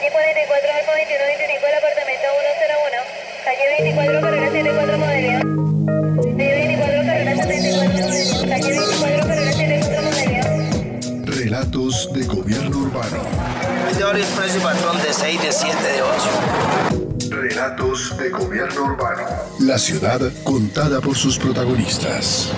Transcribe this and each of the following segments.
calle 44 al 2125 del apartamento 101. Calle 24, carrera 74 modelo. Calle 24, carrera 74 modelo. Calle 24, carrera 74 modelo. Relatos de gobierno urbano. De horario expreso y patrón de 6, de 7, de 8. Relatos de gobierno urbano. La ciudad contada por sus protagonistas.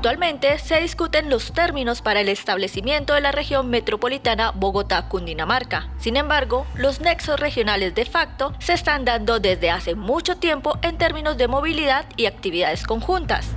Actualmente se discuten los términos para el establecimiento de la región metropolitana Bogotá-Cundinamarca. Sin embargo, los nexos regionales de facto se están dando desde hace mucho tiempo en términos de movilidad y actividades conjuntas.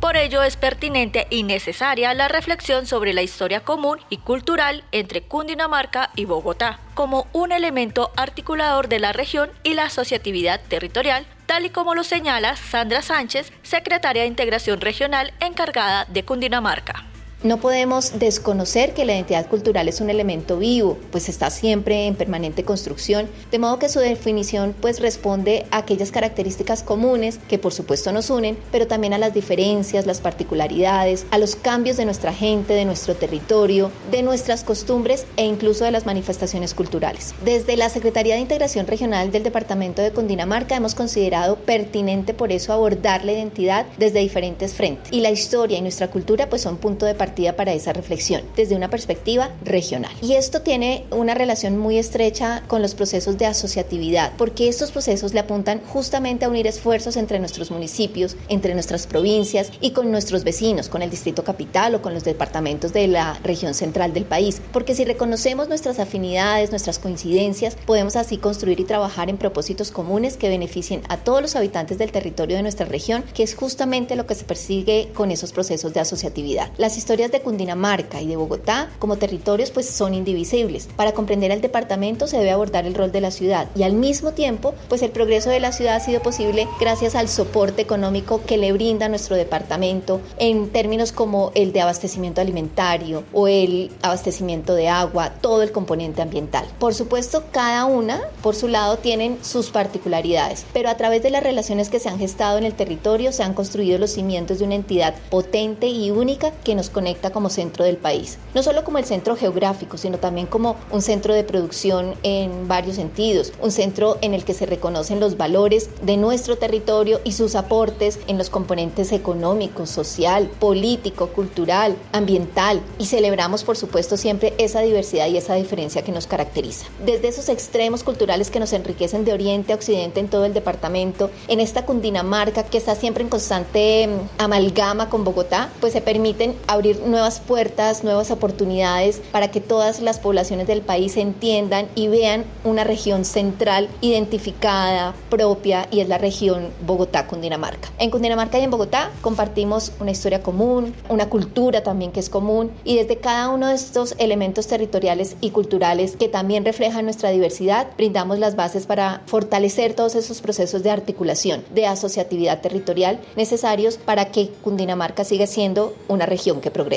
Por ello es pertinente y necesaria la reflexión sobre la historia común y cultural entre Cundinamarca y Bogotá, como un elemento articulador de la región y la asociatividad territorial, tal y como lo señala Sandra Sánchez, secretaria de Integración Regional encargada de Cundinamarca. No podemos desconocer que la identidad cultural es un elemento vivo, pues está siempre en permanente construcción, de modo que su definición pues responde a aquellas características comunes que por supuesto nos unen, pero también a las diferencias, las particularidades, a los cambios de nuestra gente, de nuestro territorio, de nuestras costumbres e incluso de las manifestaciones culturales. Desde la Secretaría de Integración Regional del Departamento de Cundinamarca hemos considerado pertinente por eso abordar la identidad desde diferentes frentes y la historia y nuestra cultura pues son punto de partida para esa reflexión desde una perspectiva regional. Y esto tiene una relación muy estrecha con los procesos de asociatividad, porque estos procesos le apuntan justamente a unir esfuerzos entre nuestros municipios, entre nuestras provincias y con nuestros vecinos, con el distrito capital o con los departamentos de la región central del país, porque si reconocemos nuestras afinidades, nuestras coincidencias, podemos así construir y trabajar en propósitos comunes que beneficien a todos los habitantes del territorio de nuestra región, que es justamente lo que se persigue con esos procesos de asociatividad. Las historias de Cundinamarca y de Bogotá como territorios pues son indivisibles. Para comprender el departamento se debe abordar el rol de la ciudad y al mismo tiempo pues el progreso de la ciudad ha sido posible gracias al soporte económico que le brinda nuestro departamento en términos como el de abastecimiento alimentario o el abastecimiento de agua, todo el componente ambiental. Por supuesto, cada una por su lado tienen sus particularidades, pero a través de las relaciones que se han gestado en el territorio se han construido los cimientos de una entidad potente y única que nos conecta como centro del país. No solo como el centro geográfico, sino también como un centro de producción en varios sentidos, un centro en el que se reconocen los valores de nuestro territorio y sus aportes en los componentes económico, social, político, cultural, ambiental y celebramos por supuesto siempre esa diversidad y esa diferencia que nos caracteriza. Desde esos extremos culturales que nos enriquecen de oriente a occidente en todo el departamento, en esta Cundinamarca que está siempre en constante mm, amalgama con Bogotá, pues se permiten abrir nuevas puertas, nuevas oportunidades para que todas las poblaciones del país entiendan y vean una región central identificada, propia, y es la región Bogotá-Cundinamarca. En Cundinamarca y en Bogotá compartimos una historia común, una cultura también que es común, y desde cada uno de estos elementos territoriales y culturales que también reflejan nuestra diversidad, brindamos las bases para fortalecer todos esos procesos de articulación, de asociatividad territorial necesarios para que Cundinamarca siga siendo una región que progresa.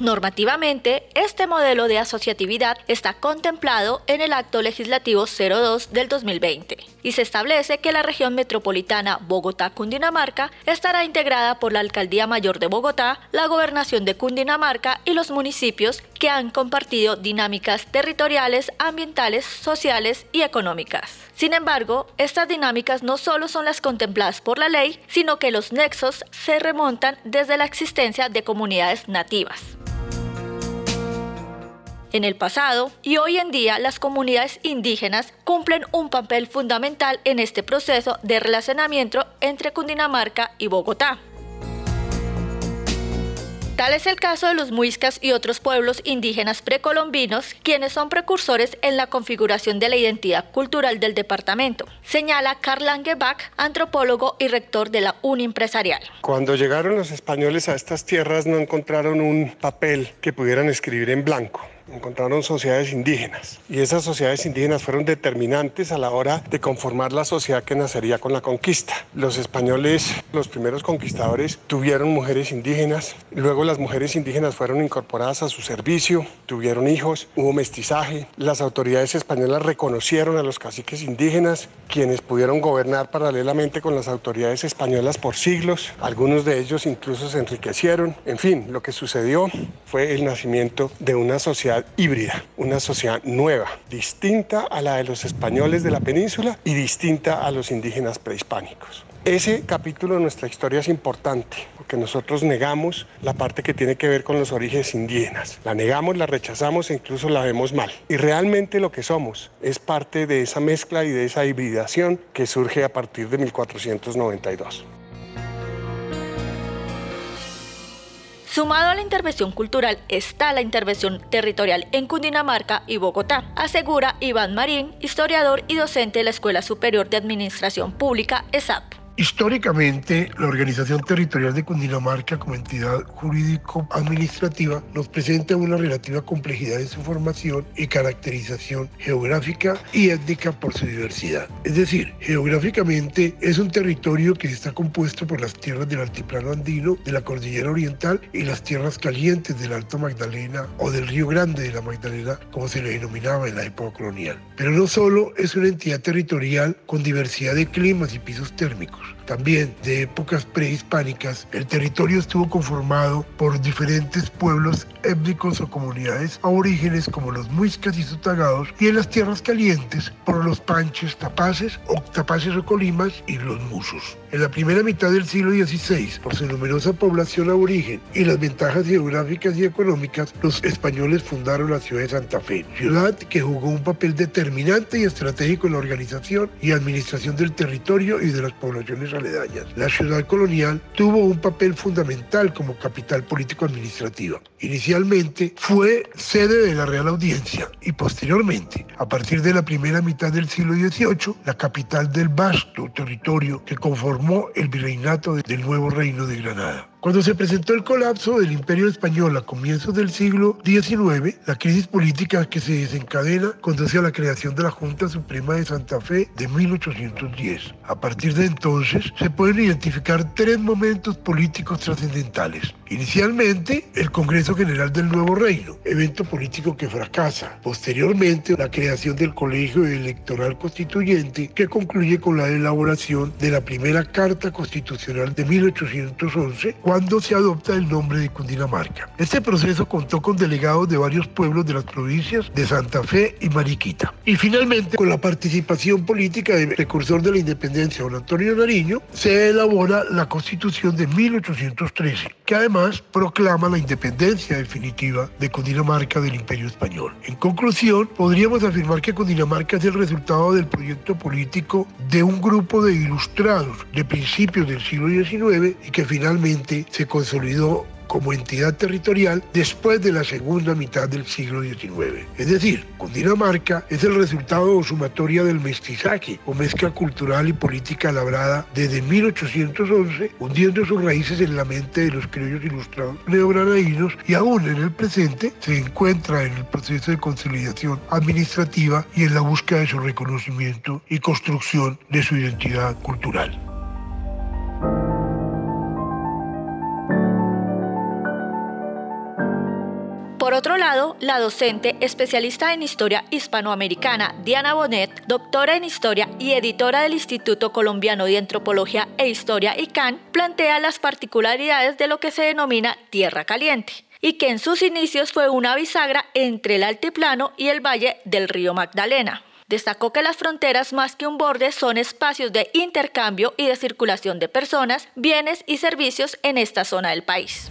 Normativamente, este modelo de asociatividad está contemplado en el Acto Legislativo 02 del 2020 y se establece que la región metropolitana Bogotá-Cundinamarca estará integrada por la Alcaldía Mayor de Bogotá, la Gobernación de Cundinamarca y los municipios que han compartido dinámicas territoriales, ambientales, sociales y económicas. Sin embargo, estas dinámicas no solo son las contempladas por la ley, sino que los nexos se remontan desde la existencia de comunidades nativas. En el pasado y hoy en día las comunidades indígenas cumplen un papel fundamental en este proceso de relacionamiento entre Cundinamarca y Bogotá. Tal es el caso de los muiscas y otros pueblos indígenas precolombinos, quienes son precursores en la configuración de la identidad cultural del departamento, señala Karl Langebach, antropólogo y rector de la Unimpresarial. Cuando llegaron los españoles a estas tierras no encontraron un papel que pudieran escribir en blanco encontraron sociedades indígenas. Y esas sociedades indígenas fueron determinantes a la hora de conformar la sociedad que nacería con la conquista. Los españoles, los primeros conquistadores, tuvieron mujeres indígenas, luego las mujeres indígenas fueron incorporadas a su servicio, tuvieron hijos, hubo mestizaje, las autoridades españolas reconocieron a los caciques indígenas, quienes pudieron gobernar paralelamente con las autoridades españolas por siglos, algunos de ellos incluso se enriquecieron, en fin, lo que sucedió fue el nacimiento de una sociedad híbrida, una sociedad nueva, distinta a la de los españoles de la península y distinta a los indígenas prehispánicos. Ese capítulo de nuestra historia es importante porque nosotros negamos la parte que tiene que ver con los orígenes indígenas. La negamos, la rechazamos e incluso la vemos mal. Y realmente lo que somos es parte de esa mezcla y de esa hibridación que surge a partir de 1492. Sumado a la intervención cultural está la intervención territorial en Cundinamarca y Bogotá, asegura Iván Marín, historiador y docente de la Escuela Superior de Administración Pública, ESAP. Históricamente, la Organización Territorial de Cundinamarca como entidad jurídico-administrativa nos presenta una relativa complejidad en su formación y caracterización geográfica y étnica por su diversidad. Es decir, geográficamente es un territorio que está compuesto por las tierras del altiplano andino, de la cordillera oriental y las tierras calientes del Alto Magdalena o del Río Grande de la Magdalena, como se le denominaba en la época colonial. Pero no solo es una entidad territorial con diversidad de climas y pisos térmicos, también de épocas prehispánicas, el territorio estuvo conformado por diferentes pueblos étnicos o comunidades aborígenes como los muiscas y sutagados y en las tierras calientes por los panches tapaces o tapaces o colimas y los musos. En la primera mitad del siglo XVI, por su numerosa población aborigen y las ventajas geográficas y económicas, los españoles fundaron la ciudad de Santa Fe, ciudad que jugó un papel determinante y estratégico en la organización y administración del territorio y de las poblaciones La ciudad colonial tuvo un papel fundamental como capital político-administrativa. Inicialmente fue sede de la Real Audiencia y posteriormente, a partir de la primera mitad del siglo XVIII, la capital del vasto territorio que conformó el virreinato del nuevo reino de Granada. Cuando se presentó el colapso del imperio español a comienzos del siglo XIX, la crisis política que se desencadena conduce a la creación de la Junta Suprema de Santa Fe de 1810. A partir de entonces se pueden identificar tres momentos políticos trascendentales. Inicialmente, el Congreso General del Nuevo Reino, evento político que fracasa. Posteriormente, la creación del Colegio Electoral Constituyente, que concluye con la elaboración de la primera Carta Constitucional de 1811, cuando se adopta el nombre de Cundinamarca. Este proceso contó con delegados de varios pueblos de las provincias de Santa Fe y Mariquita. Y finalmente, con la participación política del precursor de la independencia, don Antonio Nariño, se elabora la Constitución de 1813, que además proclama la independencia definitiva de Cundinamarca del Imperio Español. En conclusión, podríamos afirmar que Cundinamarca es el resultado del proyecto político de un grupo de ilustrados de principios del siglo XIX y que finalmente se consolidó como entidad territorial después de la segunda mitad del siglo XIX. Es decir, Cundinamarca es el resultado o sumatoria del mestizaje o mezcla cultural y política labrada desde 1811, hundiendo sus raíces en la mente de los criollos ilustrados neogranadinos y aún en el presente se encuentra en el proceso de consolidación administrativa y en la búsqueda de su reconocimiento y construcción de su identidad cultural. Otro lado, la docente especialista en historia hispanoamericana Diana Bonet, doctora en historia y editora del Instituto Colombiano de Antropología e Historia ICANN, plantea las particularidades de lo que se denomina Tierra Caliente y que en sus inicios fue una bisagra entre el altiplano y el valle del río Magdalena. Destacó que las fronteras más que un borde son espacios de intercambio y de circulación de personas, bienes y servicios en esta zona del país.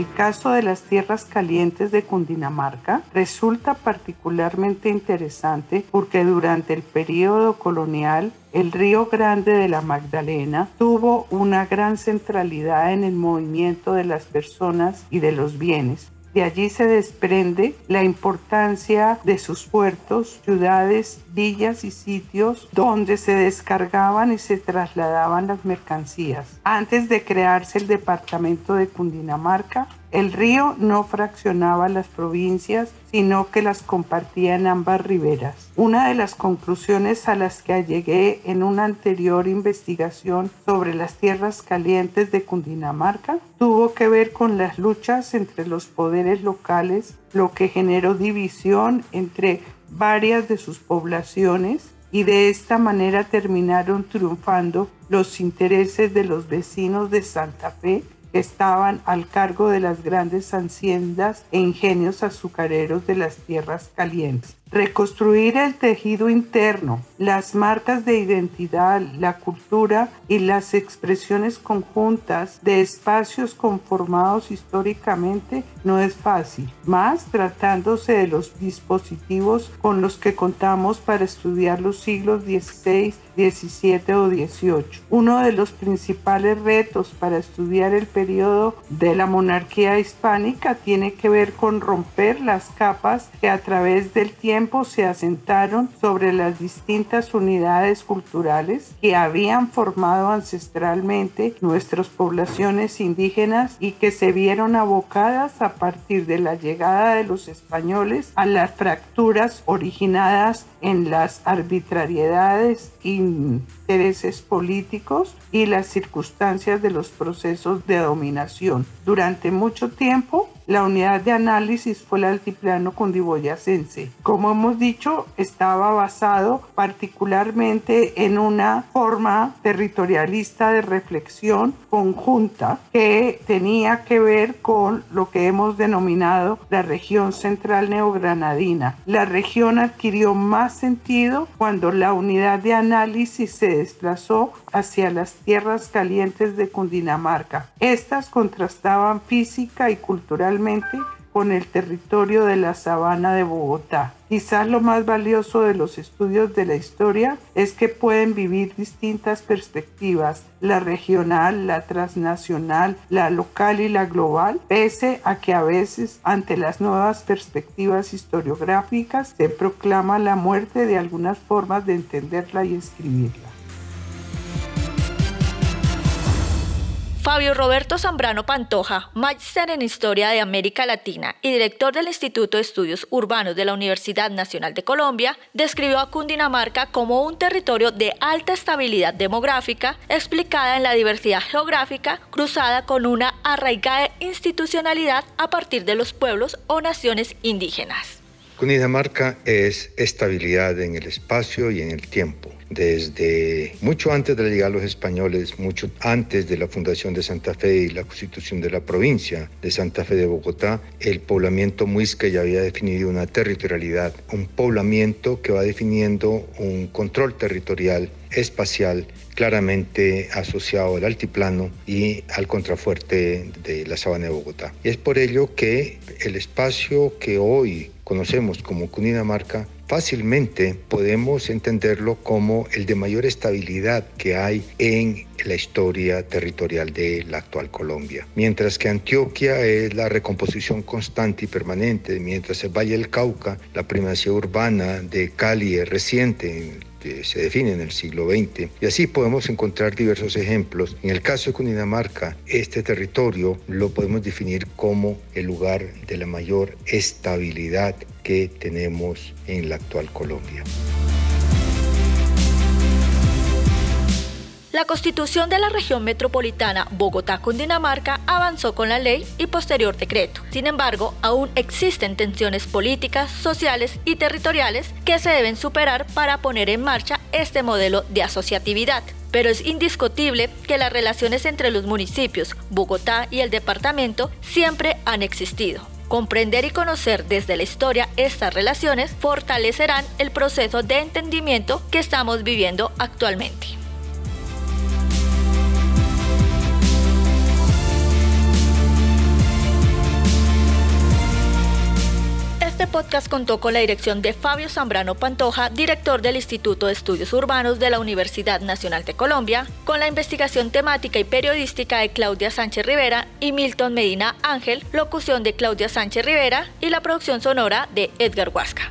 El caso de las tierras calientes de Cundinamarca resulta particularmente interesante porque durante el periodo colonial el Río Grande de la Magdalena tuvo una gran centralidad en el movimiento de las personas y de los bienes. De allí se desprende la importancia de sus puertos, ciudades, villas y sitios donde se descargaban y se trasladaban las mercancías. Antes de crearse el departamento de Cundinamarca, el río no fraccionaba las provincias, sino que las compartía en ambas riberas. Una de las conclusiones a las que llegué en una anterior investigación sobre las tierras calientes de Cundinamarca tuvo que ver con las luchas entre los poderes locales, lo que generó división entre varias de sus poblaciones y de esta manera terminaron triunfando los intereses de los vecinos de Santa Fe estaban al cargo de las grandes haciendas e ingenios azucareros de las tierras calientes. Reconstruir el tejido interno, las marcas de identidad, la cultura y las expresiones conjuntas de espacios conformados históricamente no es fácil, más tratándose de los dispositivos con los que contamos para estudiar los siglos XVI, XVII o XVIII. Uno de los principales retos para estudiar el periodo de la monarquía hispánica tiene que ver con romper las capas que a través del tiempo se asentaron sobre las distintas unidades culturales que habían formado ancestralmente nuestras poblaciones indígenas y que se vieron abocadas a partir de la llegada de los españoles a las fracturas originadas en las arbitrariedades, intereses políticos y las circunstancias de los procesos de dominación. Durante mucho tiempo, la unidad de análisis fue el altiplano cundiboyacense. Como hemos dicho, estaba basado particularmente en una forma territorialista de reflexión conjunta que tenía que ver con lo que hemos denominado la región central neogranadina. La región adquirió más sentido cuando la unidad de análisis se desplazó hacia las tierras calientes de Cundinamarca. Estas contrastaban física y culturalmente con el territorio de la sabana de Bogotá. Quizás lo más valioso de los estudios de la historia es que pueden vivir distintas perspectivas, la regional, la transnacional, la local y la global, pese a que a veces ante las nuevas perspectivas historiográficas se proclama la muerte de algunas formas de entenderla y escribirla. Fabio Roberto Zambrano Pantoja, magíster en Historia de América Latina y director del Instituto de Estudios Urbanos de la Universidad Nacional de Colombia, describió a Cundinamarca como un territorio de alta estabilidad demográfica, explicada en la diversidad geográfica, cruzada con una arraigada institucionalidad a partir de los pueblos o naciones indígenas. Cundinamarca es estabilidad en el espacio y en el tiempo desde mucho antes de la llegada de los españoles, mucho antes de la fundación de Santa Fe y la constitución de la provincia de Santa Fe de Bogotá, el poblamiento muisca ya había definido una territorialidad, un poblamiento que va definiendo un control territorial espacial claramente asociado al altiplano y al contrafuerte de la sabana de Bogotá. Y es por ello que el espacio que hoy conocemos como Cundinamarca fácilmente podemos entenderlo como el de mayor estabilidad que hay en la historia territorial de la actual Colombia. Mientras que Antioquia es la recomposición constante y permanente, mientras el Valle del Cauca, la primacía urbana de Cali es reciente, que se define en el siglo XX. Y así podemos encontrar diversos ejemplos. En el caso de Cundinamarca, este territorio lo podemos definir como el lugar de la mayor estabilidad que tenemos en la actual Colombia. La constitución de la región metropolitana Bogotá-Cundinamarca avanzó con la ley y posterior decreto. Sin embargo, aún existen tensiones políticas, sociales y territoriales que se deben superar para poner en marcha este modelo de asociatividad. Pero es indiscutible que las relaciones entre los municipios, Bogotá y el departamento siempre han existido. Comprender y conocer desde la historia estas relaciones fortalecerán el proceso de entendimiento que estamos viviendo actualmente. Podcast contó con la dirección de Fabio Zambrano Pantoja, director del Instituto de Estudios Urbanos de la Universidad Nacional de Colombia, con la investigación temática y periodística de Claudia Sánchez Rivera y Milton Medina Ángel, locución de Claudia Sánchez Rivera y la producción sonora de Edgar Huasca.